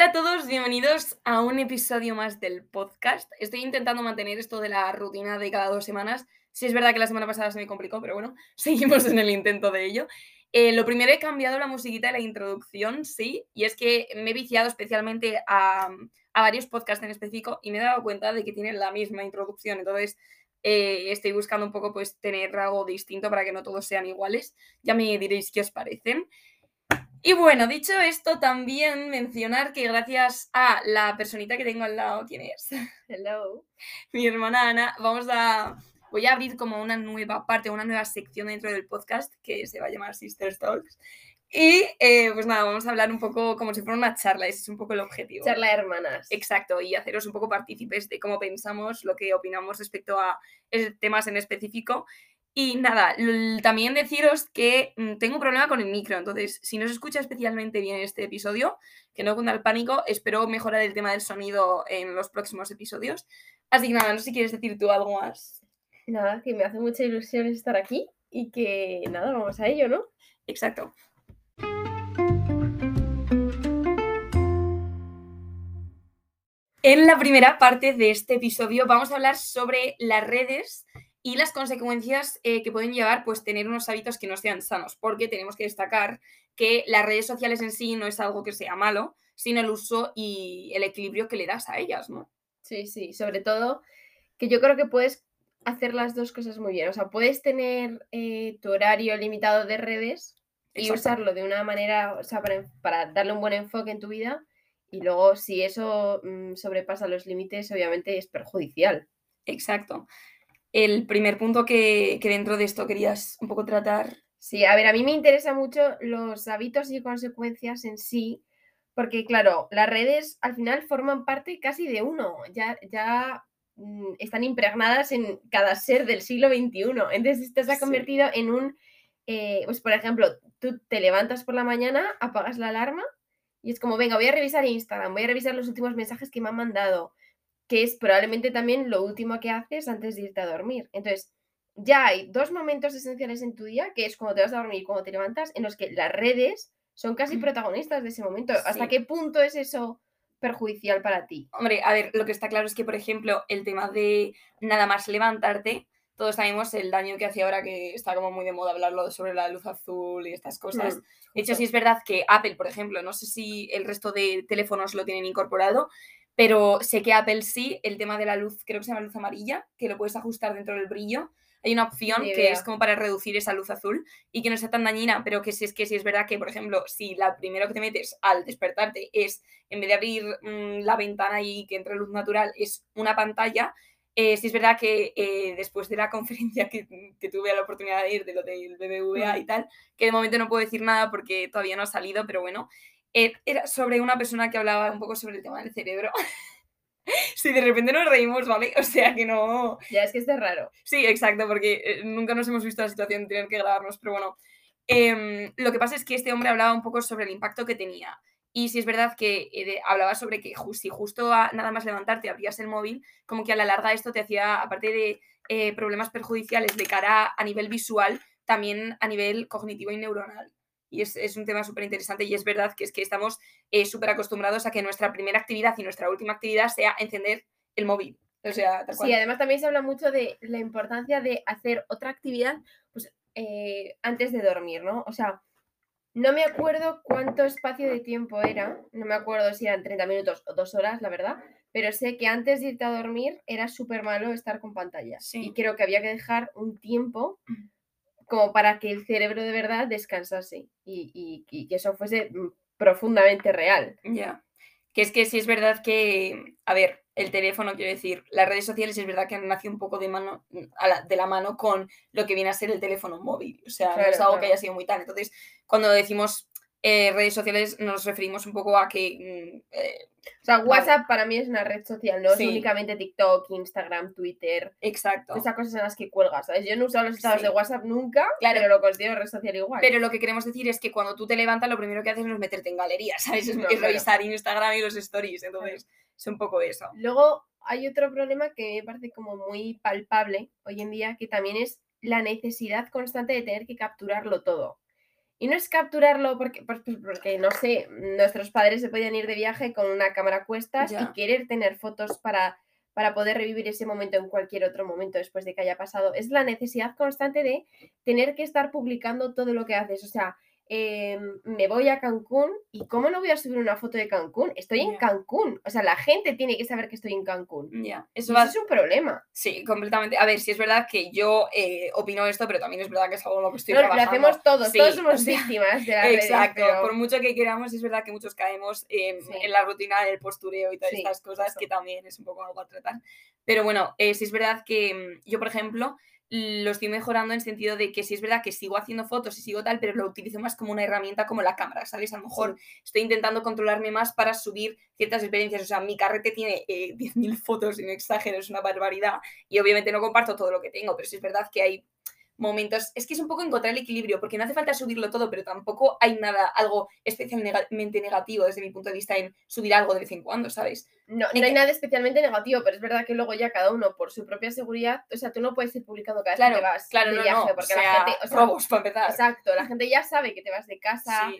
Hola a todos, bienvenidos a un episodio más del podcast. Estoy intentando mantener esto de la rutina de cada dos semanas. Sí es verdad que la semana pasada se me complicó, pero bueno, seguimos en el intento de ello. Eh, lo primero he cambiado la musiquita de la introducción, sí, y es que me he viciado especialmente a, a varios podcasts en específico y me he dado cuenta de que tienen la misma introducción, entonces eh, estoy buscando un poco pues tener algo distinto para que no todos sean iguales. Ya me diréis qué os parecen. Y bueno, dicho esto, también mencionar que gracias a la personita que tengo al lado, ¿quién es? Hello. Mi hermana Ana, vamos a... Voy a abrir como una nueva parte, una nueva sección dentro del podcast que se va a llamar Sister Talks. Y eh, pues nada, vamos a hablar un poco como si fuera una charla, ese es un poco el objetivo. Charla de hermanas. Exacto, y haceros un poco partícipes de cómo pensamos, lo que opinamos respecto a temas en específico. Y nada, también deciros que mm, tengo un problema con el micro, entonces si no se escucha especialmente bien este episodio, que no cunda el pánico, espero mejorar el tema del sonido en los próximos episodios. Así que nada, no sé si quieres decir tú algo más. Nada, que me hace mucha ilusión estar aquí y que nada, vamos a ello, ¿no? Exacto. En la primera parte de este episodio vamos a hablar sobre las redes y las consecuencias eh, que pueden llevar pues tener unos hábitos que no sean sanos, porque tenemos que destacar que las redes sociales en sí no es algo que sea malo, sino el uso y el equilibrio que le das a ellas, ¿no? Sí, sí, sobre todo que yo creo que puedes hacer las dos cosas muy bien, o sea, puedes tener eh, tu horario limitado de redes y usarlo de una manera, o sea, para, darle un buen enfoque en tu vida y luego si eso mm, sobrepasa los límites, obviamente es perjudicial. Exacto el primer punto que, dentro de esto querías un poco tratar. Sí, a ver, a mí me interesa mucho los hábitos y consecuencias en sí, porque claro, las redes al final forman parte casi de uno, ya, ya mm, están impregnadas en cada ser del siglo XXI. Entonces esto se ha convertido en un, eh, pues por ejemplo, tú te levantas por la mañana, apagas la alarma y es como, venga, voy a revisar Instagram, voy a revisar los últimos mensajes que me han mandado, que es probablemente también lo último que haces antes de irte a dormir. Entonces, ya hay dos momentos esenciales en tu día, que es cuando te vas a dormir y cuando te levantas, en los que las redes son casi protagonistas de ese momento. ¿Hasta qué punto es eso perjudicial para ti? Hombre, a ver, lo que está claro es que, por ejemplo, el tema de nada más levantarte, todos sabemos el daño que hace ahora que está como muy de moda hablarlo sobre la luz azul y estas cosas. Mm, de hecho, sí es verdad que Apple, por ejemplo, no sé si el resto de teléfonos lo tienen incorporado, pero sé que Apple sí, el tema de la luz, creo que se llama luz amarilla, que lo puedes ajustar dentro del brillo. Hay una opción que es como para reducir esa luz azul y que no sea tan dañina, pero que si es que si es verdad que, por ejemplo, si la primero que te metes al despertarte es, en vez de abrir mm, la ventana y que entre luz natural, es una pantalla, eh, si es verdad que eh, después de la conferencia que, que, tuve la oportunidad de ir de lo del BBVA y tal, que de momento no puedo decir nada porque todavía no ha salido, pero bueno, era sobre una persona que hablaba un poco sobre el tema del cerebro. si de repente nos reímos, ¿vale? O sea que no. Ya es que es raro. Sí, exacto, porque eh, nunca nos hemos visto la situación de tener que grabarnos, pero bueno. Em, lo que pasa es que este hombre hablaba un poco sobre el impacto que tenía. Y si es verdad que eh, hablaba sobre que si justo nada más levantarte abrías el móvil, como que a la larga esto te hacía, aparte de problemas perjudiciales de cara a nivel visual, también a nivel cognitivo y neuronal y es, un tema súper interesante y es verdad que es que estamos eh, súper acostumbrados a que nuestra primera actividad y nuestra última actividad sea encender el móvil. O sea, Sí, además también se habla mucho de la importancia de hacer otra actividad pues, eh, antes de dormir, ¿no? O sea, no me acuerdo cuánto espacio de tiempo era, no me acuerdo si eran 30 minutos o dos horas, la verdad, pero sé que antes de irte a dormir era súper malo estar con pantallas. Y creo que había que dejar un tiempo como para que el cerebro de verdad descansase y, que eso fuese mm, profundamente real. Ya. Que es que sí es verdad que, a ver, el teléfono, quiero decir, las redes sociales es verdad que han nacido un poco de, mano, de la mano con lo que viene a ser el teléfono móvil. O sea, no es algo que haya sido muy tal. Entonces, cuando decimos eh, redes sociales nos referimos un poco a que... Mm, eh, o sea, WhatsApp para mí es una red social, no es únicamente TikTok, Instagram, Twitter. Exacto. Esas cosas en las que cuelgas, ¿sabes? Yo no he usado los estados de WhatsApp nunca, claro. pero lo considero red social igual. Pero lo que queremos decir es que cuando tú te levantas, lo primero que haces es meterte en galerías, ¿sabes? Es, revisar Instagram y los stories, entonces es un poco eso. Luego hay otro problema que me parece como muy palpable hoy en día, que también es la necesidad constante de tener que capturarlo todo. Y no es capturarlo porque, pues, pues, porque, no sé, nuestros padres se podían ir de viaje con una cámara a cuestas y querer tener fotos para, para poder revivir ese momento en cualquier otro momento después de que haya pasado. Es la necesidad constante de tener que estar publicando todo lo que haces. O sea, Em, me voy a Cancún y ¿cómo no voy a subir una foto de Cancún? Estoy en Cancún. O sea, la gente tiene que saber que estoy en Cancún. Ya, eso, es un problema. Sí, completamente. A ver, si es verdad que yo eh, opino esto, pero también es verdad que es algo en lo que estoy trabajando. Lo hacemos todos, todos somos víctimas de la Exacto, por mucho que queramos, es verdad que muchos caemos en la rutina del postureo y todas estas cosas, que también es un poco algo a tratar. Pero bueno, eh, si es verdad que mm, yo, por ejemplo, lo estoy mejorando en sentido de que sí es verdad que sigo haciendo fotos y sigo tal, pero lo utilizo más como una herramienta como la cámara, ¿sabes? A lo mejor estoy intentando controlarme más para subir ciertas experiencias. O sea, mi carrete tiene 10.000 eh, fotos, y no exagero, es una barbaridad. Y obviamente no comparto todo lo que tengo, pero sí es verdad que hay momentos. Es que es un poco encontrar el equilibrio, porque no hace falta subirlo todo, pero tampoco hay nada, algo especialmente negativo desde mi punto de vista en subir algo de vez en cuando, ¿sabes? No, no hay nada especialmente negativo, pero es verdad que luego ya cada uno por su propia seguridad, o sea, tú no puedes ir publicando cada vez que te vas claro, de viaje, porque la gente. O sea, robos, para empezar. Exacto, la gente ya sabe que te vas de casa.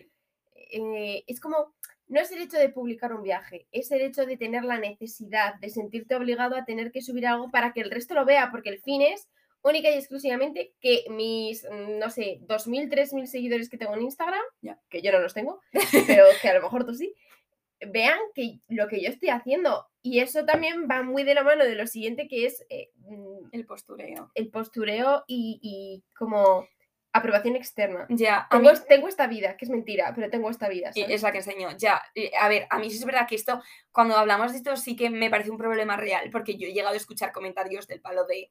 Eh, es como no es el hecho de publicar un viaje, es el hecho de tener la necesidad, de sentirte obligado a tener que subir algo para que el resto lo vea, porque el fin es única y exclusivamente que mis, mm, no sé, 2.000, 3.000 seguidores que tengo en Instagram, que yo no los tengo, pero que a lo mejor tú sí, vean que lo que yo estoy haciendo. Y eso también va muy de la mano de lo siguiente que es... Eh, mm, el postureo. El postureo y, como aprobación externa. Ya. Tengo, tengo, esta vida, que es mentira, pero tengo esta vida. y Es la que enseño. Ya. A ver, a mí sí es verdad que esto, cuando hablamos de esto, sí que me parece un problema real, porque yo he llegado a escuchar comentarios del palo de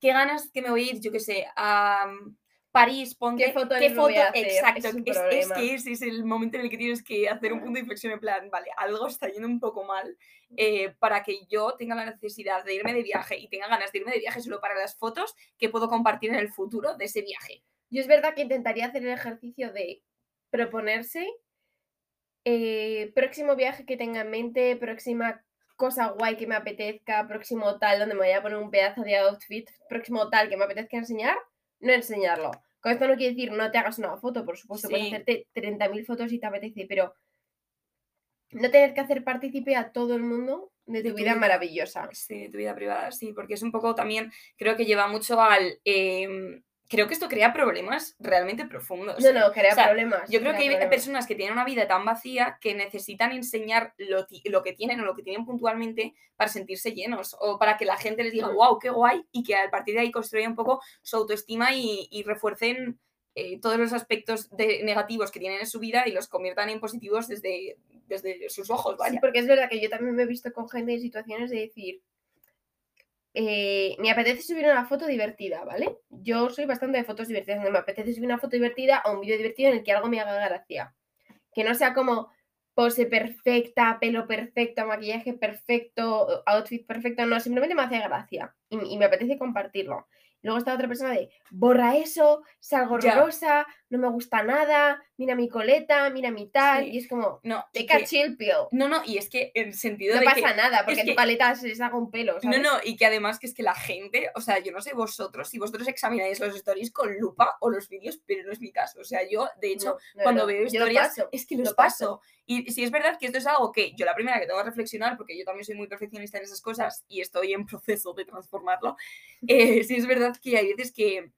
qué ganas que me voy a ir, yo qué sé, a mm, París, ponte qué foto, qué foto exacto, es, que ese es el momento en el que tienes que hacer un punto de inflexión en plan, vale, algo está yendo un poco mal eh, para que yo tenga la necesidad de irme de viaje y tenga ganas de irme de viaje solo para las fotos que puedo compartir en el futuro de ese viaje. Yo es verdad que intentaría hacer el ejercicio de proponerse eh, próximo viaje que tenga en mente, próxima cosa guay que me apetezca, próximo tal, donde me voy a poner un pedazo de outfit, próximo tal que me apetezca enseñar, no enseñarlo. Con esto no quiere decir no te hagas una foto, por supuesto, puedes hacerte 30.000 fotos si te apetece, pero no tener que hacer partícipe a todo el mundo de tu, vida, maravillosa. Sí, de tu vida privada, sí, porque es un poco también, creo que lleva mucho al... Em, creo que esto crea problemas realmente profundos. No, no, crea problemas. Yo creo que hay personas que tienen una vida tan vacía que necesitan enseñar lo, que tienen o lo que tienen puntualmente para sentirse llenos o para que la gente les diga, wow, qué guay, y que a partir de ahí construya un poco su autoestima y, refuercen eh, todos los aspectos negativos que tienen en su vida y los conviertan en positivos desde, desde sus ojos. Vaya. Sí, porque es verdad que yo también me he visto con gente en situaciones de decir, eh, me apetece subir una foto divertida, ¿vale? Yo soy bastante de fotos divertidas, me apetece subir una foto divertida o un vídeo divertido en el que algo me haga gracia. Que no sea como pose perfecta, pelo perfecto, maquillaje perfecto, outfit perfecto, no, simplemente me hace gracia y me apetece compartirlo. Luego está otra persona de, borra eso, salgo horrorosa, no me gusta nada, mira mi coleta, mira mi tal. Y es como, no, te chill pill. No, no, y es que en sentido no de. No pasa nada, porque tu paleta se les haga un pelo. No, no, y que además que es que la gente, o sea, yo no sé vosotros, si vosotros examináis los stories con lupa o los vídeos, pero no es mi caso. O sea, yo, de hecho, cuando veo historias, es que los paso. Y si es verdad que esto es algo que yo la primera que tengo que reflexionar, porque yo también soy muy perfeccionista en esas cosas y estoy en proceso de transformarlo, eh, si es verdad que hay veces que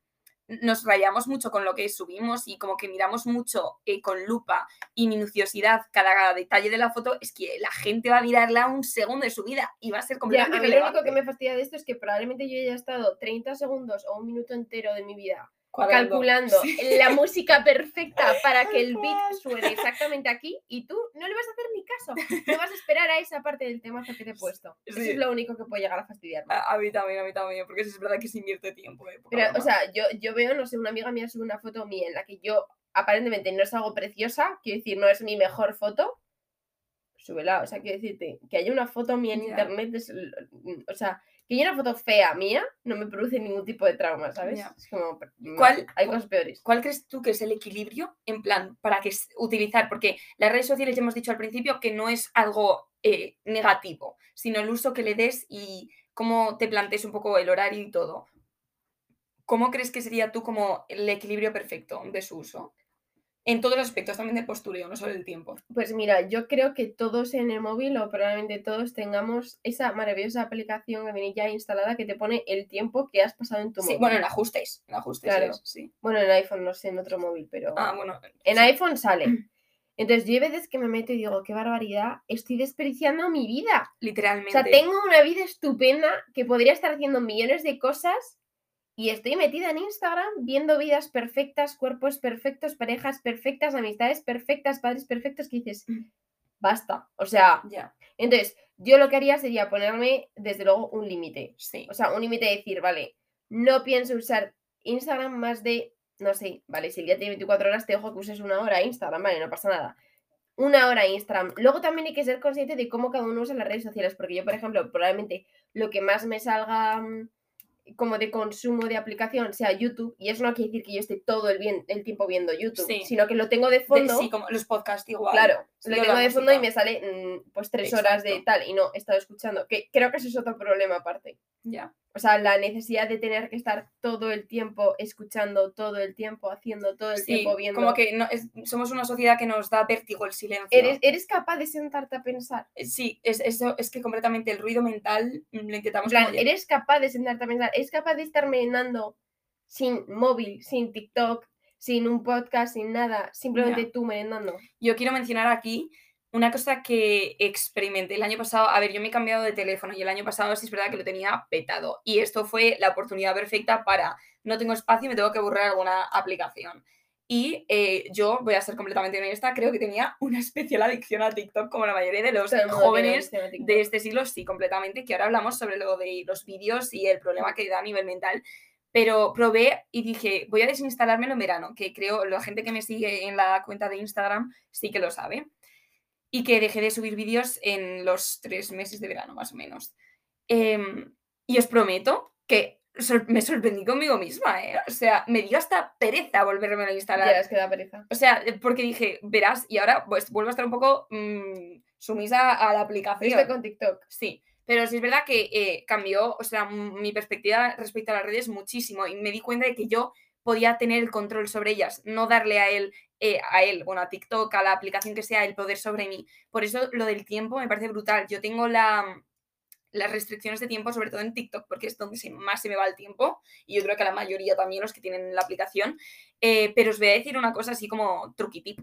nos rayamos mucho con lo que subimos y como que miramos mucho eh, con lupa y minuciosidad cada detalle de la foto, es que la gente va a mirarla un segundo de su vida y va a ser completamente Lo único que me fastidia de esto es que probablemente yo haya estado 30 segundos o un minuto entero de mi vida calculando la música perfecta para que el beat suene exactamente aquí y tú no le vas a hacer ni caso. No vas a esperar a esa parte del tema que te he puesto. Eso es lo único que puede llegar a fastidiarme. A, mí también, a mí también, porque es verdad que se invierte tiempo. Eh, Pero, o sea, yo, yo veo, no sé, una amiga mía sube una foto mía en la que yo aparentemente no es algo preciosa, quiero decir, no es mi mejor foto, súbela, o sea, quiero decirte, que haya una foto mía en internet, o sea, que haya una foto fea mía no me produce ningún tipo de trauma, ¿sabes? Es como, mm, ¿Cuál, hay cosas peores. ¿Cuál crees tú que es el equilibrio en plan para que utilizar? Porque las redes sociales ya hemos dicho al principio que no es algo eh, negativo, sino el uso que le des y cómo te plantees un poco el horario y todo. ¿Cómo crees que sería tú como el equilibrio perfecto de su uso? En todos los aspectos, también de postureo, no solo el tiempo. Pues mira, yo creo que todos en el móvil, o probablemente todos, tengamos esa maravillosa aplicación que viene ya instalada que te pone el tiempo que has pasado en tu Sí, móvil. bueno, en ajustes. En ajustes, Claro. es, sí. Bueno, en iPhone, no sé, en otro móvil, pero. Ah, bueno. En sí. iPhone sale. Entonces, yo hay veces que me meto y digo, qué barbaridad, estoy desperdiciando mi vida. O Literalmente. sea, tengo una vida estupenda que podría estar haciendo millones de cosas y estoy metida en Instagram viendo vidas perfectas, cuerpos perfectos, parejas perfectas, amistades perfectas, padres perfectos, que dices, Mm. basta. O sea, Ya, entonces, yo lo que haría sería ponerme, desde luego, un límite. sí. O sea, un límite de decir, vale, no pienso usar Instagram más de, no sé, vale, si el día tiene 24 horas, te dejo que uses una hora Instagram, vale, no pasa nada. Una hora Instagram. Luego también hay que ser consciente de cómo cada uno usa las redes sociales, porque yo, por ejemplo, probablemente lo que más me salga mm, como de consumo de aplicación sea YouTube, y eso no quiere decir que yo esté todo el, bien, el tiempo viendo YouTube, Sí. sino que lo tengo de De- fondo. sí, como los podcasts igual. Claro, Sí, lo tengo de fondo y me sale mm, pues tres horas de Exacto. tal y no he estado escuchando. Que creo que eso es otro problema aparte. Ya. O sea, la necesidad de tener que estar todo el tiempo escuchando, todo el tiempo haciendo, todo el Sí, tiempo viendo. como que no, es- somos una sociedad que nos da vértigo el silencio. ¿Eres, eres capaz de sentarte a pensar. Eh, Sí, es, eso, es que completamente el ruido mental mm, lo En intentamos plan, como eres capaz de sentarte a pensar. ¿Eres capaz de estar merendando sin móvil, sin TikTok, sin un podcast, sin nada? Simplemente tú merendando. Yo quiero mencionar aquí una cosa que experimenté el año pasado. A ver, yo me he cambiado de teléfono y el año pasado sí es verdad que lo tenía petado. Y esto fue la oportunidad perfecta para no tengo espacio y me tengo que borrar alguna aplicación. Y eh, yo voy a ser completamente honesta, creo que tenía una especial adicción a TikTok como la mayoría de los jóvenes de este siglo, sí, completamente, que ahora hablamos sobre lo de los vídeos y el problema que da a nivel mental. Pero probé y dije, voy a desinstalármelo en verano, que creo la gente que me sigue en la cuenta de Instagram sí que lo sabe. Y que dejé de subir vídeos en los tres meses de verano, más o menos. Em, y os prometo que sor- me sorprendí conmigo misma, ¿eh? O sea, me dio hasta pereza volverme a instalar. Ya, es que da pereza. O sea, eh, porque dije, verás, y ahora pues vuelvo a estar un poco mm, sumisa a la aplicación. Fuiste con TikTok. Sí, pero sí es verdad que eh, cambió, o sea, mi perspectiva respecto a las redes muchísimo y me di cuenta de que yo podía tener el control sobre ellas, no darle a él, eh, a él, bueno, a TikTok, a la aplicación que sea, el poder sobre mí. Por eso lo del tiempo me parece brutal. Yo tengo la, las restricciones de tiempo, sobre todo en TikTok, porque es donde se- más se me va el tiempo, y yo creo que a la mayoría también los que tienen la aplicación. Eh, pero os voy a decir una cosa así como truquitip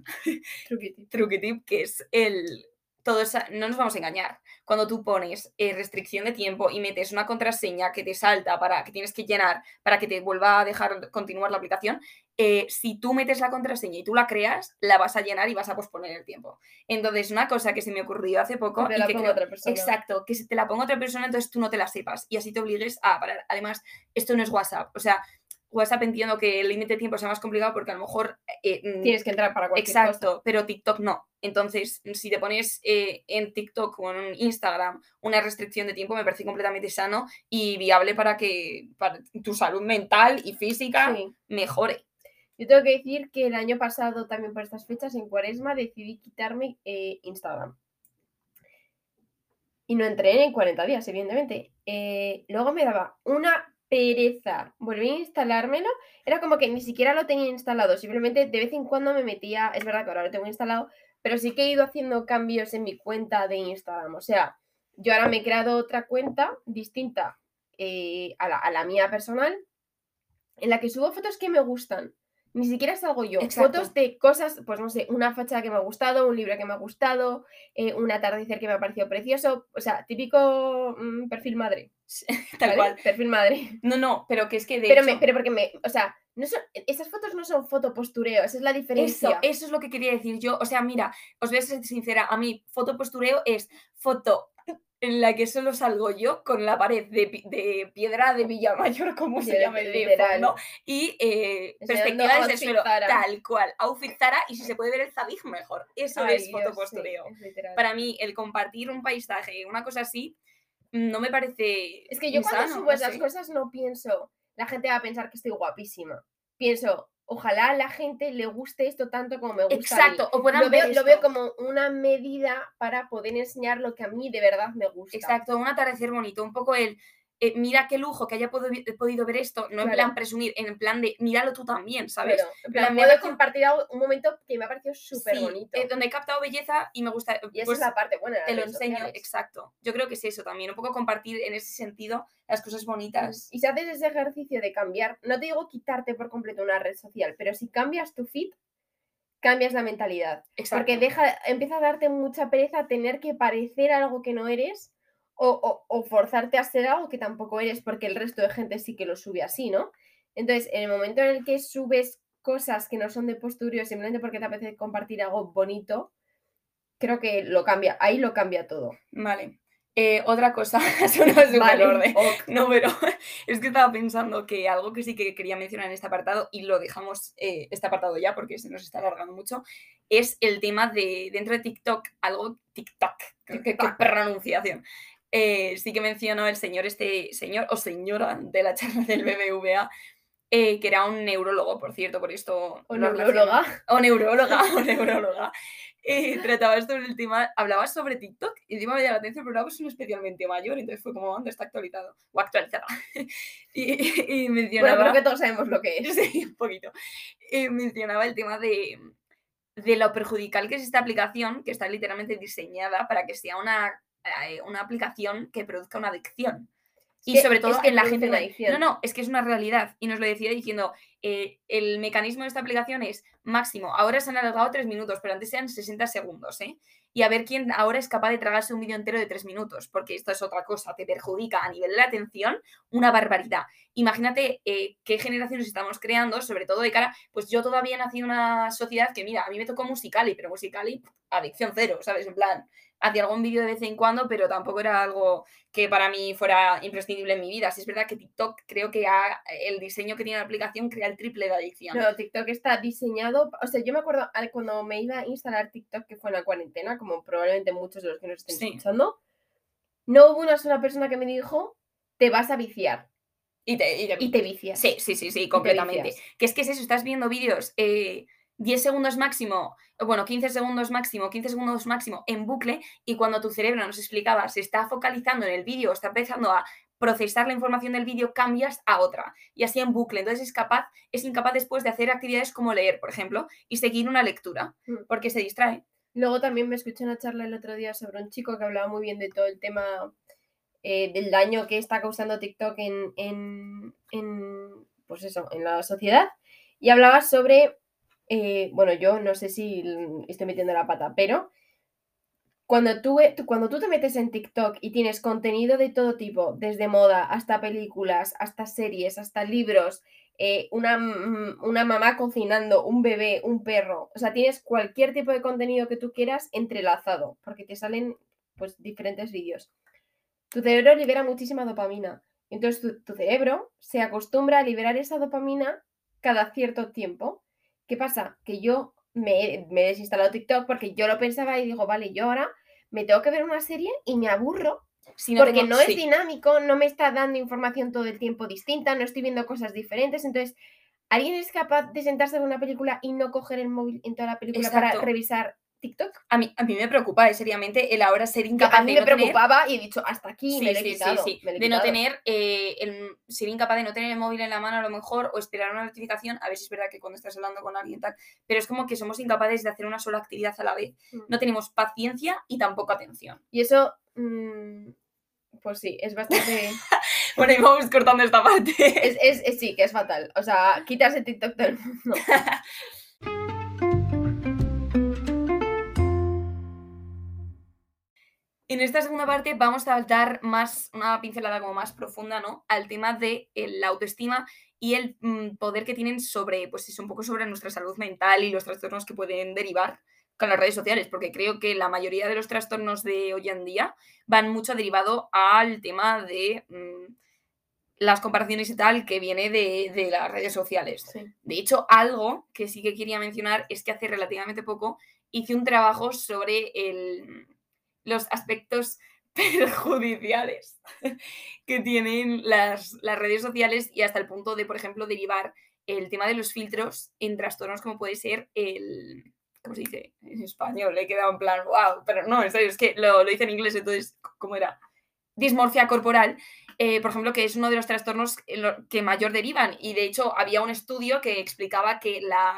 Truquiti. truquitip, que es el... Todo esa, no nos vamos a engañar. Cuando tú pones eh, restricción de tiempo y metes una contraseña que te salta para que tienes que llenar para que te vuelva a dejar continuar la aplicación, eh, si tú metes la contraseña y tú la creas, la vas a llenar y vas a posponer el tiempo. Entonces, una cosa que se me ocurrió hace poco Te la que pongo creo- otra persona. Exacto, que se te la ponga otra persona, entonces tú no te la sepas y así te obligues a parar. Además, esto no es WhatsApp. O sea, WhatsApp entiendo que el límite de tiempo sea más complicado porque a lo mejor eh, mm, Tienes que entrar para cualquier cosa. Exacto, pero TikTok no. Entonces, si te pones eh, en TikTok o en Instagram una restricción de tiempo, me parece completamente sano y viable para que para tu salud mental y física Sí. mejore. Yo tengo que decir que el año pasado, también por estas fechas, en Cuaresma, decidí quitarme eh, Instagram. Y no entré en 40 días, evidentemente. Eh, luego me daba una pereza. Volví a instalármelo. Era como que ni siquiera lo tenía instalado. Simplemente de vez en cuando me metía. Es verdad que ahora lo tengo instalado. Pero sí que he ido haciendo cambios en mi cuenta de Instagram. O sea, yo ahora me he creado otra cuenta distinta eh, a, la, a la mía personal. En la que subo fotos que me gustan. Ni siquiera salgo yo. Exacto. Fotos de cosas, pues no sé, una fachada que me ha gustado, un libro que me ha gustado, eh, un atardecer que me ha parecido precioso. O sea, típico mm, perfil madre. Tal ¿vale? cual. Perfil madre. No, no, pero que es que de Pero, hecho, me, pero porque me. O sea, no son, esas fotos no son fotopostureo, esa es la diferencia. eso, eso es lo que quería decir yo. O sea, mira, os voy a ser sincera, a mí foto postureo es foto en la que solo salgo yo con la pared de, de piedra de Villamayor, como se llama el literal. fondo, y eh, perspectiva desde el suelo, Zara. tal cual, outfit Zara, y si se puede ver el Zadig, mejor. Eso Ay, es Dios, foto sí, postureo. es literal. Para mí, el compartir un paisaje, una cosa así, no me parece Es que yo cuando subo no esas sé. cosas no pienso, la gente va a pensar que estoy guapísima. Pienso, ojalá a la gente le guste esto tanto como me gusta. a mí. Exacto, o puedan Lo veo, lo veo como una medida para poder enseñar lo que a mí de verdad me gusta. Exacto, un atardecer bonito, un poco el eh, mira qué lujo que haya podido ver esto, no en plan presumir, en plan de míralo tú también, ¿sabes? en plan, puedo compartir un momento que me ha parecido súper bonito. Eh, donde he captado belleza y me gusta. Y esa pues, es la parte buena. Te lo enseño, exacto. Yo creo que es eso también, un poco compartir en ese sentido las cosas bonitas. Y si haces ese ejercicio de cambiar, no te digo quitarte por completo una red social, pero si cambias tu feed, cambias la mentalidad. Porque deja, empieza a darte mucha pereza tener que parecer algo que no eres o, forzarte a ser algo que tampoco eres porque el resto de gente sí que lo sube así, ¿no? Entonces, en el momento en el que subes cosas que no son de postureo simplemente porque te apetece compartir algo bonito, creo que lo cambia, ahí lo cambia todo. Vale. Eh, otra cosa, eso no es vale, orden. No, pero es que estaba pensando que algo que sí que quería mencionar en este apartado, y lo dejamos eh, este apartado ya porque se nos está alargando mucho, es el tema de dentro de TikTok, algo TikTok, qué pronunciación. Eh, sí que mencionó el señor, este señor o señora de la charla del BBVA, que era un neurólogo, por cierto, por esto. O neuróloga. O neuróloga, o neuróloga. Y trataba sobre el tema, hablaba sobre TikTok y encima me llamó la atención, pero era un especialmente mayor, entonces fue como, ¿dónde está actualizado? O actualizada. y, y, mencionaba... Bueno, creo que todos sabemos lo que es. Sí, un poquito. Y mencionaba el tema de, de lo perjudicial que es esta aplicación, que está literalmente diseñada para que sea una, eh, una aplicación que produzca una adicción. Y sobre todo en la gente. No, no, es que es una realidad. Y nos lo decía diciendo, eh, el mecanismo de esta aplicación es máximo. Ahora se han alargado tres minutos, pero antes eran 60 segundos, ¿eh? Y a ver quién ahora es capaz de tragarse un vídeo entero de tres minutos, porque esto es otra cosa, te perjudica a nivel de la atención una barbaridad. Imagínate eh, qué generaciones estamos creando, sobre todo de cara, pues yo todavía nací en una sociedad que, mira, a mí me tocó Musicali, pero Musicali, adicción cero, ¿sabes? En plan, hacía algún vídeo de vez en cuando, pero tampoco era algo que para mí fuera imprescindible en mi vida. Si es verdad que TikTok creo que el diseño que tiene la aplicación crea el triple de adicción. No, TikTok está diseñado, o sea, yo me acuerdo cuando me iba a instalar TikTok, que fue en la cuarentena, como probablemente muchos de los que nos estén escuchando, no hubo una sola persona que me dijo, te vas a viciar. Y te, y te, vicias. Sí, sí, sí, sí, completamente. Que es que es eso, estás viendo vídeos... Eh, 10 segundos máximo, bueno, 15 segundos máximo, 15 segundos máximo en bucle y cuando tu cerebro nos explicaba se está focalizando en el vídeo, está empezando a procesar la información del vídeo, cambias a otra y así en bucle. Entonces es capaz, es incapaz después de hacer actividades como leer, por ejemplo, y seguir una lectura, mm. porque se distrae. Luego también me escuché una charla el otro día sobre un chico que hablaba muy bien de todo el tema eh, del daño que está causando TikTok en, en, en, pues eso, en la sociedad y hablaba sobre eh, bueno, yo no sé si estoy metiendo la pata, pero cuando tú, cuando tú te metes en TikTok y tienes contenido de todo tipo, desde moda hasta películas, hasta series, hasta libros, eh, una, una, mamá cocinando, un bebé, un perro, o sea, tienes cualquier tipo de contenido que tú quieras entrelazado, porque te salen pues diferentes vídeos. Tu cerebro libera muchísima dopamina. Entonces tu cerebro se acostumbra a liberar esa dopamina cada cierto tiempo. ¿Qué pasa? Que yo me, he desinstalado TikTok porque yo lo pensaba y digo, vale, yo ahora me tengo que ver una serie y me aburro. porque no es dinámico, no me está dando información todo el tiempo distinta, no estoy viendo cosas diferentes. Entonces, ¿alguien es capaz de sentarse en una película y no coger el móvil en toda la película para revisar TikTok. A mí, a mí me preocupa eh, seriamente el ahora ser incapaz a mí me preocupaba y he dicho, hasta aquí me, lo he quitado, De no tener, eh, el, ser incapaz de no tener el móvil en la mano a lo mejor o esperar una notificación, a ver si es verdad que cuando estás hablando con alguien tal, pero es como que somos incapaces de hacer una sola actividad a la vez. Mm. No tenemos paciencia y tampoco atención. Y eso, mm, pues sí, es bastante... bueno, y vamos cortando esta parte. es, es, sí, que es fatal. O sea, quitas el TikTok del mundo. En esta segunda parte vamos a dar más, una pincelada como más profunda, ¿no? Al tema de la autoestima y el mm, poder que tienen sobre, pues es un poco sobre nuestra salud mental y los trastornos que pueden derivar con las redes sociales, porque creo que la mayoría de los trastornos de hoy en día van mucho derivado al tema de mm, las comparaciones y tal que viene de, las redes sociales. De hecho, algo que sí que quería mencionar es que hace relativamente poco hice un trabajo sobre el los aspectos perjudiciales que tienen las, redes sociales y hasta el punto de, por ejemplo, derivar el tema de los filtros en trastornos como puede ser el... ¿Cómo se dice? En español, he quedado en plan, wow, pero no, es que lo, lo hice en inglés, entonces, ¿cómo era? Dismorfia corporal. eh, por ejemplo, que es uno de los trastornos que mayor derivan. Y de hecho, había un estudio que explicaba que la,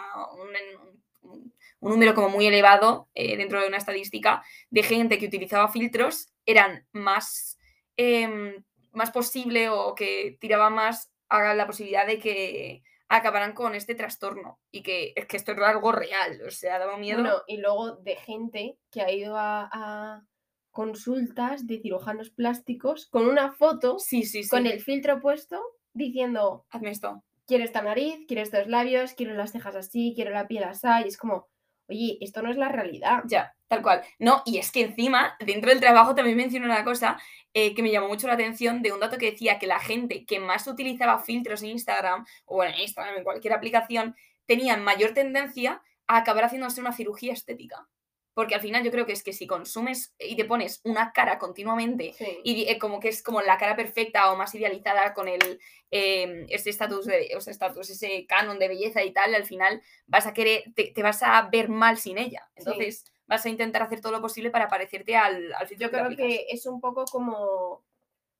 número como muy elevado eh, dentro de una estadística de gente que utilizaba filtros eran más, em, más posible o que tiraba más a la posibilidad de que acabarán con este trastorno y que es que esto es algo real, o sea, daba miedo. y luego de gente que ha ido a, consultas de cirujanos plásticos con una foto sí, sí, con el filtro puesto diciendo, hazme esto. Quiero esta nariz, quiero estos labios, quiero las cejas así, quiero la piel así, y es como, oye, esto no es la realidad. Ya, tal cual. No, y es que encima, dentro del trabajo también menciono una cosa eh, que me llamó mucho la atención de un dato que decía que la gente que más utilizaba filtros en Instagram, o en Instagram, en cualquier aplicación, tenían mayor tendencia a acabar haciéndose una cirugía estética. Porque al final yo creo que es que si consumes y te pones una cara continuamente y eh, como que es como la cara perfecta o más idealizada con el em, ese estatus de ese estatus, ese canon de belleza y tal, al final vas a querer, te, vas a ver mal sin ella. Entonces vas a intentar hacer todo lo posible para parecerte al, al Yo creo que, es un poco como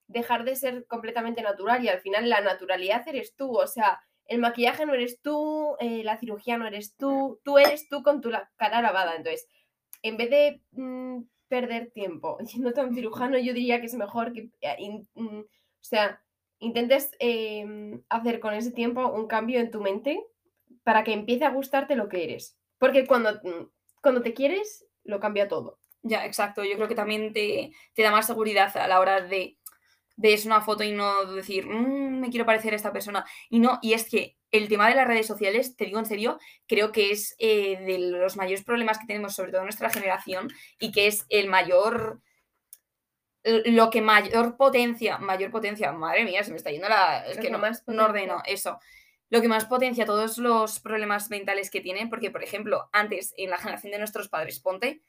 dejar de ser completamente natural y al final la naturalidad eres tú. O sea, el maquillaje no eres tú, eh, la cirugía no eres tú, tú eres tú con tu cara lavada. Entonces en vez de mm, perder tiempo yendo a un cirujano, yo diría que es mejor que, eh, mm, o sea, intentes em, hacer con ese tiempo un cambio en tu mente para que empiece a gustarte lo que eres. Porque cuando, mm, cuando te quieres, lo cambia todo. Ya, exacto. Yo creo que también te, te da más seguridad a la hora de ves una foto y no decir, me quiero parecer a esta persona. Y no, y es que el tema de las redes sociales, te digo en serio, creo que es eh, de los mayores problemas que tenemos, sobre todo en nuestra generación, y que es el mayor, lo que mayor potencia, mayor potencia, madre mía, se me está yendo la... Es que no, más no ordeno eso. Lo que más potencia todos los problemas mentales que tienen, porque, por ejemplo, antes, en la generación de nuestros padres, ponte,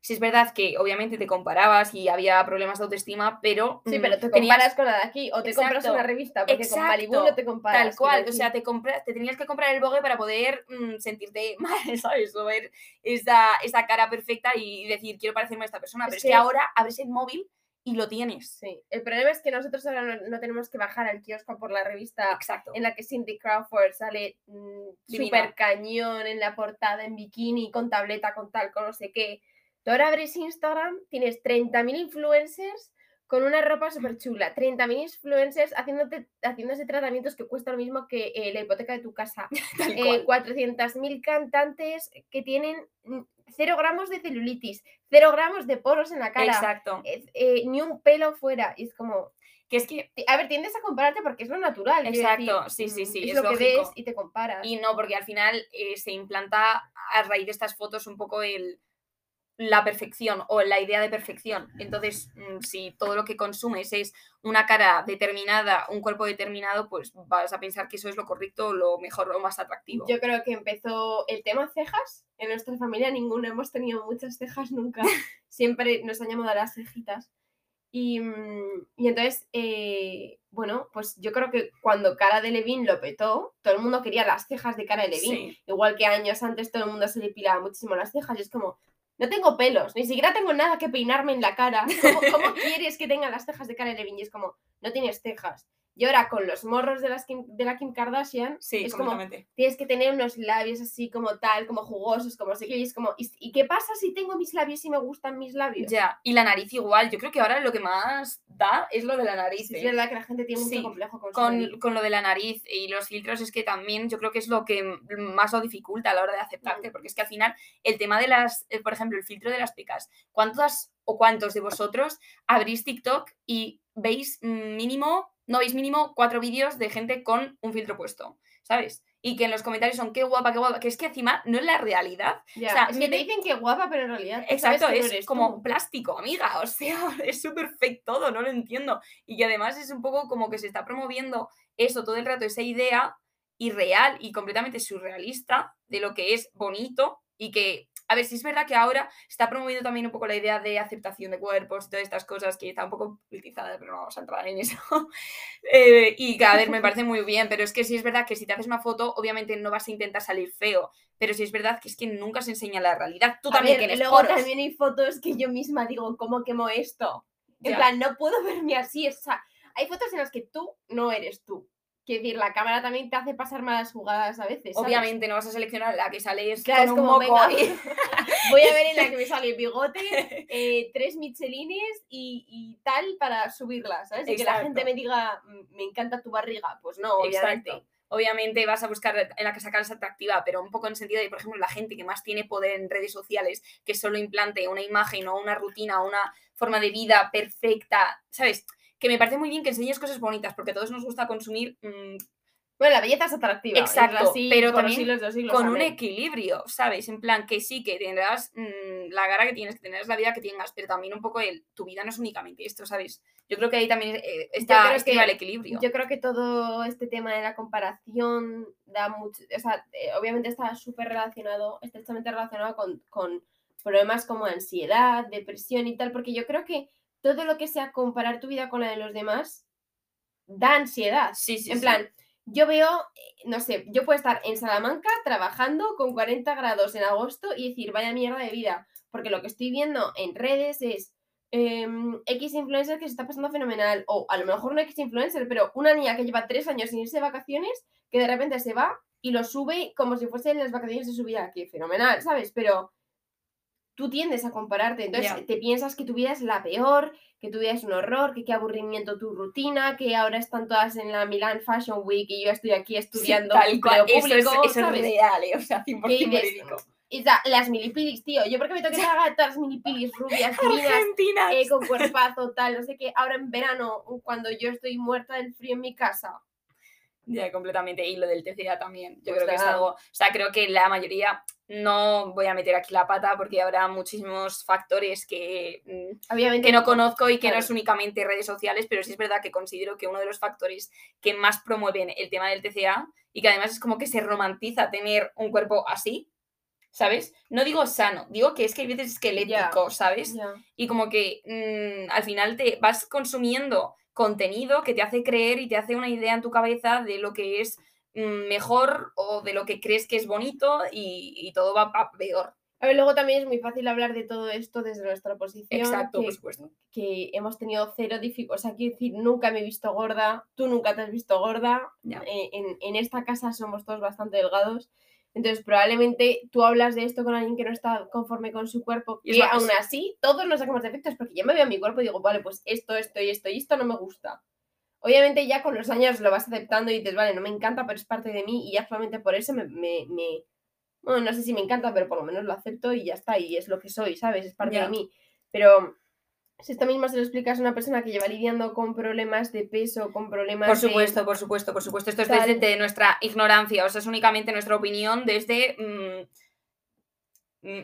si es verdad que obviamente te comparabas y había problemas de autoestima, pero. Sí, pero te mm, comparas con la de aquí o te compras una revista porque con Malibu no te comparas. Tal cual, o sea, te, compras, te tenías que comprar el Vogue para poder mm, sentirte mal, ¿sabes? O ver esa, esa, cara perfecta y decir, quiero parecerme a esta persona. pero es que ahora abres el móvil y lo tienes. Sí, el problema es que nosotros ahora no, tenemos que bajar al kiosco por la revista Exacto. en la que Cindy Crawford sale mm, súper cañón en la portada en bikini, con tableta, con tal, con no sé qué Tú ahora abres Instagram, tienes 30.000 influencers con una ropa súper chula, 30.000 influencers haciéndote, haciéndose tratamientos que cuestan lo mismo que eh, la hipoteca de tu casa, eh, 400.000 cantantes que tienen 0 gramos de celulitis, 0 gramos de poros en la cara, Exacto. Eh, ni un pelo fuera, y es como... Que es que, a ver, tiendes a compararte porque es lo natural. Exacto, sí, sí, sí. Es, lo que ves y te comparas. Y no, porque al final eh, se implanta a raíz de estas fotos un poco el, la perfección o la idea de perfección. Entonces, mm, si todo lo que consumes es una cara determinada, un cuerpo determinado, pues vas a pensar que eso es lo correcto, lo mejor, o más atractivo. Yo creo que empezó el tema cejas. En nuestra familia ninguno hemos tenido muchas cejas nunca. Siempre nos han llamado a las cejitas. Y, mm, entonces, eh, bueno, pues yo creo que cuando Cara de Levin lo petó, todo el mundo quería las cejas de Cara de Levin. Igual que años antes todo el mundo se le pilaba muchísimo las cejas. Y es como, no tengo pelos, ni siquiera tengo nada que peinarme en la cara. ¿Cómo, quieres que tenga las cejas de Cara Levine? Y es como, no tienes cejas. Y ahora con los morros de, las de la Kim Kardashian, sí, es como tienes que tener unos labios así como tal, como jugosos, como sé y es como, ¿y, qué pasa si tengo mis labios y me gustan mis labios? Ya, y la nariz igual, yo creo que ahora lo que más da es lo de la nariz. Es ¿eh? verdad que la gente tiene mucho complejo con, con, con, lo de la nariz y los filtros es que también yo creo que es lo que más lo dificulta a la hora de aceptarte, mm. porque es que al final el tema de las, eh, por ejemplo, el filtro de las pecas, ¿cuántas o cuántos de vosotros abrís TikTok y veis mínimo no veis mínimo cuatro vídeos de gente con un filtro puesto, ¿sabes? Y que en los comentarios son qué guapa, qué guapa, que es que encima no es la realidad. o sea, es que te dicen que guapa, pero en realidad. Exacto, es como plástico, amiga. O sea, es súper fake todo, no lo entiendo. Y que además es un poco como que se está promoviendo eso todo el rato, esa idea irreal y completamente surrealista de lo que es bonito y que a ver, si es verdad que ahora está promoviendo también un poco la idea de aceptación de cuerpos y todas estas cosas que está un poco politizada, pero no vamos a entrar en eso. Eh, y a ver, me parece muy bien, pero es que sí es verdad que si te haces una foto, obviamente no vas a intentar salir feo, pero sí es verdad que es que nunca se enseña la realidad. Tú también ver, Luego también hay fotos que yo misma digo, ¿cómo quemo esto? En plan, no puedo verme así, esa hay fotos en las que tú no eres tú. Quiero decir, la cámara también te hace pasar malas jugadas a veces. ¿sabes? Obviamente no vas a seleccionar la que sale es Claro, con es un como, moco venga, ahí. voy a ver en la que me sale bigote, eh, tres michelines y, y tal para subirlas, ¿sabes? Y que la gente me diga, "Mm, me encanta tu barriga. Pues no, obviamente. Exacto. Obviamente vas a buscar en la que sacarse atractiva, pero un poco en sentido de, por ejemplo, la gente que más tiene poder en redes sociales, que solo implante una imagen o una rutina o una forma de vida perfecta, ¿sabes? Que me parece muy bien que enseñes cosas bonitas, porque a todos nos gusta consumir mm, Bueno, la belleza es atractiva. Exacto, así pero también siglos de siglos, con un equilibrio, ¿sabes? En plan, que sí, que tendrás mm, la cara que tienes, que tendrás la vida que tengas, pero también un poco el, tu vida no es únicamente esto, ¿sabes? Yo creo que ahí también eh, está que- el equilibrio. Yo creo que todo este tema de la comparación da mucho, o sea, eh, obviamente está súper relacionado, estrechamente relacionado con, con problemas como ansiedad, depresión y tal, porque yo creo que todo lo que sea comparar tu vida con la de los demás da ansiedad. sí, sí, en sí. plan, yo veo, eh, no sé, yo puedo estar en Salamanca trabajando con 40 grados en agosto y decir, vaya mierda de vida, porque lo que estoy viendo en redes es em, X influencer que se está pasando fenomenal, o a lo mejor no X influencer, pero una niña que lleva tres años sin irse de vacaciones, que de repente se va y lo sube como si fuesen las vacaciones de su vida, que fenomenal, ¿sabes? Pero tú tiendes a compararte, entonces Ya. te piensas que tu vida es la peor, que tu vida es un horror, que qué aburrimiento tu rutina, que ahora están todas en la Milan Fashion Week y yo estoy aquí Sí, estudiando tal cual. empleo Eso es, público, eso es real, eh, o sea, 100% ¿Qué dices? verídico. Y ya, las milipilis, tío, yo porque me tengo que tragar todas las milipilis rubias, divinas, eh, con cuerpazo, tal, no sé qué, ahora en verano, cuando yo estoy muerta del frío en mi casa. Ya, completamente. Y lo del TCA también. Yo Pues creo que es algo. O sea, creo que la mayoría. No voy a meter aquí la pata porque habrá muchísimos factores que, mm, Obviamente que no conozco y que no claro. es únicamente redes sociales, pero sí es verdad que considero que uno de los factores que más promueven el tema del TCA y que además es como que se romantiza tener un cuerpo así, ¿sabes? No digo sano, digo que es que hay veces esquelético, ¿sabes? Ya. y como que mm, al final te vas consumiendo contenido que te hace creer y te hace una idea en tu cabeza de lo que es mm, mejor o de lo que crees que es bonito y, y todo va a peor. A ver, luego también es muy fácil hablar de todo esto desde nuestra posición. Exacto, que, por supuesto. que hemos tenido cero dificultades. O sea, quiero decir, nunca me he visto gorda, tú nunca te has visto gorda. Ya. eh, en, en esta casa somos todos bastante delgados. Entonces, probablemente tú hablas de esto con alguien que no está conforme con su cuerpo, Y que aún así todos nos sacamos defectos, porque yo me veo a mi cuerpo y digo, vale, pues esto, esto y esto y esto no me gusta. Obviamente ya con los años lo vas aceptando y dices, vale, no me encanta, pero es parte de mí y ya solamente por eso me, me, me- Bueno, no sé si me encanta, pero por lo menos lo acepto y ya está, y es lo que soy, ¿sabes? Es parte de mí. Pero si esto mismo se lo explicas a una persona que lleva lidiando con problemas de peso, con problemas Por de- supuesto, por supuesto, por supuesto. Esto es desde de nuestra ignorancia, o sea, es únicamente nuestra opinión desde... mm,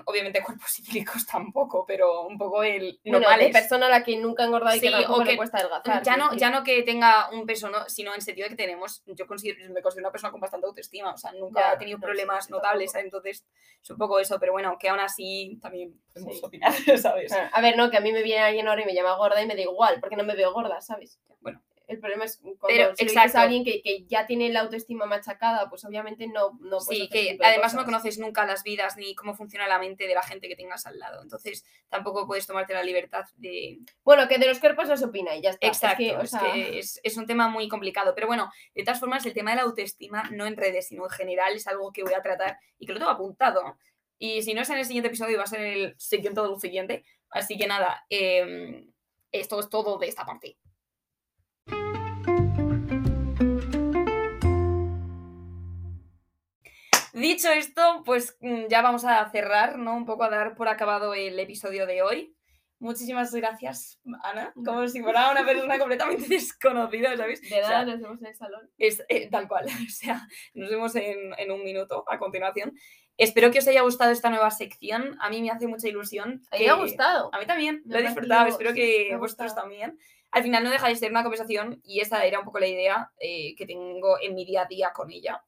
obviamente cuerpos cíclicos tampoco, pero un poco el bueno, normales. persona a la que nunca ha engordado y que Sí, tampoco o le que cuesta adelgazar. Ya no, ya no que tenga un peso, no, sino en sentido de que tenemos, yo considero, me considero una persona con bastante autoestima, o sea, nunca Ya, he tenido no, problemas sí, notables, tampoco. entonces es un poco eso, pero bueno, que aún así también podemos Sí. opinar, ¿sabes? Claro, A ver, no, que a mí me viene alguien ahora y me llama gorda y me da igual, porque no me veo gorda, ¿sabes? Bueno. El problema es cuando Pero, se dices exacto. a alguien que, que ya tiene la autoestima machacada, pues obviamente no, no Sí, que además no conoces nunca las vidas ni cómo funciona la mente de la gente que tengas al lado, entonces tampoco puedes tomarte la libertad de... Bueno, que de los cuerpos no se opina y ya está. Exacto, es que, o es, que es, es un tema muy complicado, pero bueno, de todas formas, el tema de la autoestima, no en redes, sino en general, es algo que voy a tratar y que lo tengo apuntado. Y si no es en el siguiente episodio, va a ser en el siguiente del siguiente. Así que nada, em, esto es todo de esta parte. Dicho esto, pues mm, ya vamos a cerrar, ¿no? Un poco a dar por acabado el episodio de hoy. Muchísimas gracias, Ana. Como si fuera una persona completamente desconocida, ¿sabes? de O sea, nada, nos vemos en el salón. es eh, tal cual. O sea, nos vemos en, en un minuto a continuación. Espero que os haya gustado esta nueva sección. A mí me hace mucha ilusión. A mí me ha gustado. A mí también, Me lo he disfrutado. Espero sí, que vosotros también. Al final no deja de ser una conversación y esa era un poco la idea eh, que tengo en mi día a día con ella.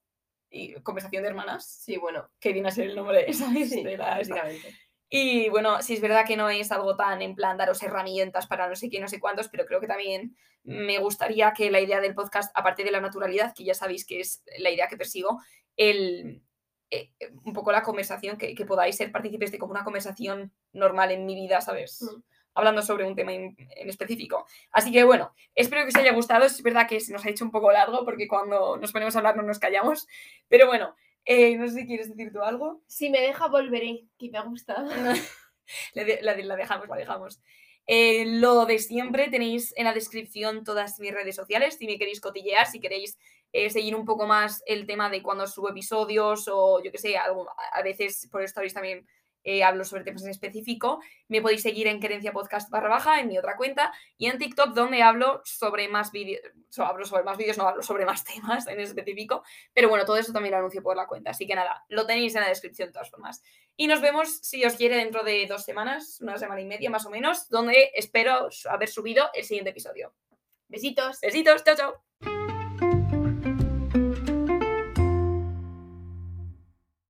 Y conversación de hermanas, Sí, bueno, que viene a ser el nombre ¿sabes? sí, de la básicamente. Y bueno, sí es verdad que no es algo tan en plan daros herramientas para no sé qué, no sé cuántos, pero creo que también me gustaría que la idea del podcast, aparte de la naturalidad, que ya sabéis que es la idea que persigo, el, eh, un poco la conversación, que, que podáis ser partícipes de como una conversación normal en mi vida, ¿sabes? Mm. Hablando sobre un tema en, específico. Así que bueno, espero que os haya gustado. Es verdad que se nos ha hecho un poco largo porque cuando nos ponemos a hablar no nos callamos. Pero bueno, eh, no sé si quieres decir tú algo. Si me deja, volveré, que me gusta. la, la, dejamos, la dejamos. Eh, lo de siempre tenéis en la descripción todas mis redes sociales si me queréis cotillear, si queréis eh, seguir un poco más el tema de cuando subo episodios o yo que sé, algo, a veces por stories también eh, hablo sobre temas en específico. Me podéis seguir en Querencia Podcast barra baja, en mi otra cuenta, y en TikTok, donde hablo sobre más vídeos, hablo sobre más vídeos, no hablo sobre más temas en específico, pero bueno, todo eso también lo anuncio por la cuenta, así que nada, lo tenéis en la descripción de todas formas. Y nos vemos, si os quiere, dentro de dos semanas, una semana y media más o menos, donde espero haber subido el siguiente episodio. Besitos. Besitos, chao, chao.